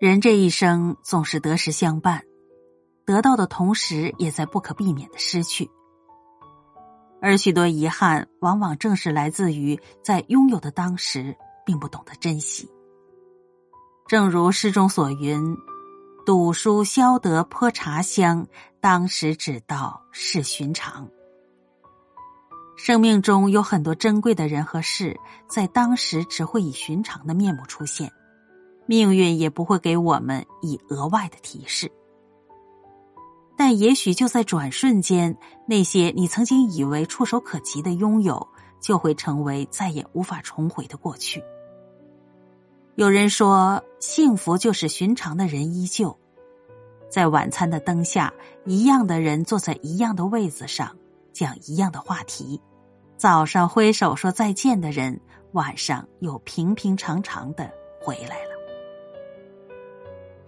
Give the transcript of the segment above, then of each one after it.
人这一生总是得失相伴，得到的同时，也在不可避免的失去。而许多遗憾，往往正是来自于在拥有的当时，并不懂得珍惜。正如诗中所云：“赌书消得泼茶香，当时只道是寻常。”生命中有很多珍贵的人和事，在当时只会以寻常的面目出现，命运也不会给我们以额外的提示。但也许就在转瞬间，那些你曾经以为触手可及的拥有，就会成为再也无法重回的过去。有人说，幸福就是寻常的人依旧，在晚餐的灯下，一样的人坐在一样的位子上，讲一样的话题。早上挥手说再见的人，晚上又平平常常的回来了。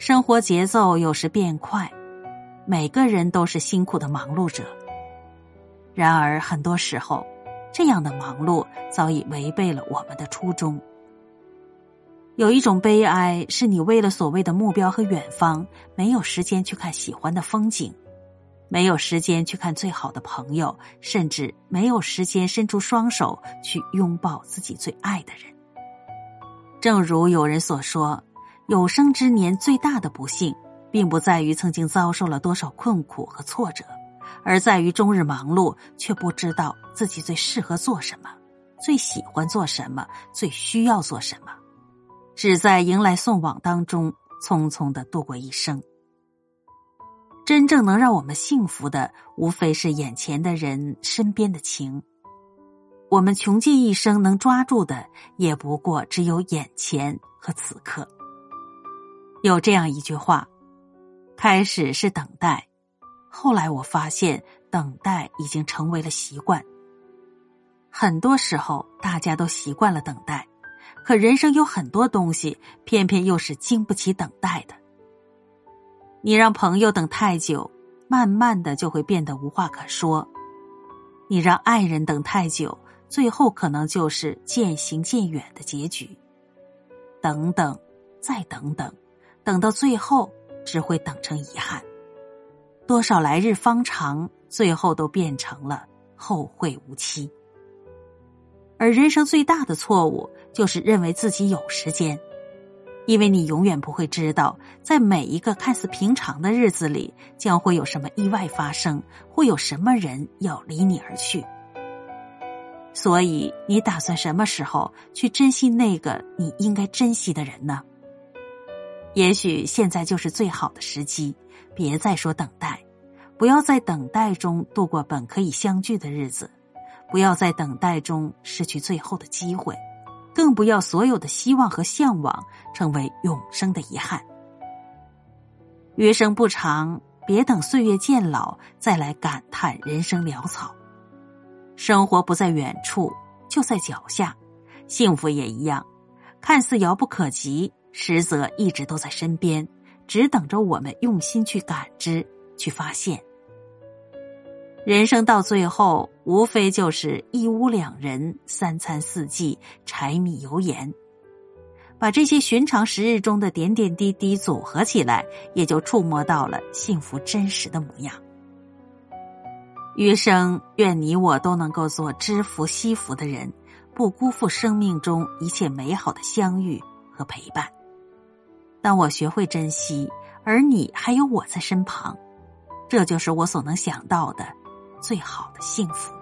生活节奏有时变快，每个人都是辛苦的忙碌者。然而很多时候，这样的忙碌早已违背了我们的初衷。有一种悲哀，是你为了所谓的目标和远方，没有时间去看喜欢的风景。没有时间去看最好的朋友，甚至没有时间伸出双手去拥抱自己最爱的人。正如有人所说，有生之年最大的不幸，并不在于曾经遭受了多少困苦和挫折，而在于终日忙碌却不知道自己最适合做什么，最喜欢做什么，最需要做什么，只在迎来送往当中匆匆的度过一生。真正能让我们幸福的，无非是眼前的人、身边的情。我们穷尽一生能抓住的，也不过只有眼前和此刻。有这样一句话：开始是等待，后来我发现等待已经成为了习惯。很多时候，大家都习惯了等待，可人生有很多东西，偏偏又是经不起等待的。你让朋友等太久，慢慢的就会变得无话可说；你让爱人等太久，最后可能就是渐行渐远的结局。等等，再等等，等到最后只会等成遗憾。多少来日方长，最后都变成了后会无期。而人生最大的错误，就是认为自己有时间。因为你永远不会知道，在每一个看似平常的日子里，将会有什么意外发生，会有什么人要离你而去。所以，你打算什么时候去珍惜那个你应该珍惜的人呢？也许现在就是最好的时机，别再说等待，不要在等待中度过本可以相聚的日子，不要在等待中失去最后的机会。更不要所有的希望和向往成为永生的遗憾。余生不长，别等岁月渐老再来感叹人生潦草。生活不在远处，就在脚下；幸福也一样，看似遥不可及，实则一直都在身边，只等着我们用心去感知、去发现。人生到最后，无非就是一屋两人，三餐四季，柴米油盐。把这些寻常时日中的点点滴滴组合起来，也就触摸到了幸福真实的模样。余生，愿你我都能够做知福惜福的人，不辜负生命中一切美好的相遇和陪伴。当我学会珍惜，而你还有我在身旁，这就是我所能想到的。最好的幸福。